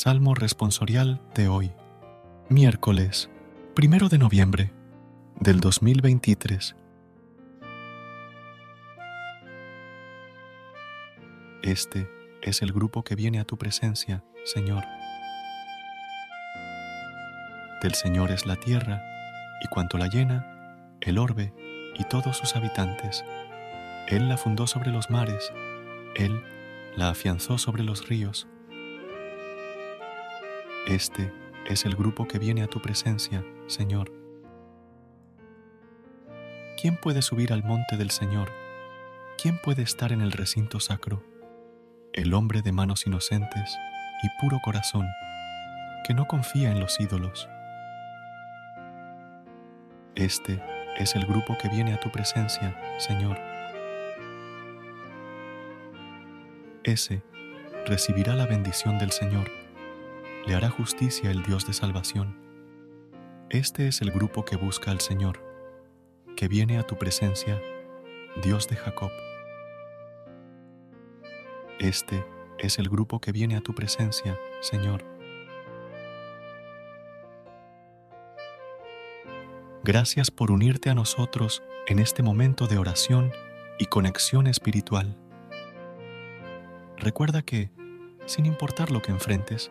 Salmo responsorial de hoy, miércoles, primero de noviembre del 2023. Este es el grupo que viene a tu presencia, Señor. Del Señor es la tierra y cuanto la llena, el orbe y todos sus habitantes. Él la fundó sobre los mares, Él la afianzó sobre los ríos. Este es el grupo que viene a tu presencia, Señor. ¿Quién puede subir al monte del Señor? ¿Quién puede estar en el recinto sacro? El hombre de manos inocentes y puro corazón, que no confía en los ídolos. Este es el grupo que viene a tu presencia, Señor. Ese recibirá la bendición del Señor le hará justicia el Dios de salvación. Este es el grupo que busca al Señor, que viene a tu presencia, Dios de Jacob. Este es el grupo que viene a tu presencia, Señor. Gracias por unirte a nosotros en este momento de oración y conexión espiritual. Recuerda que, sin importar lo que enfrentes,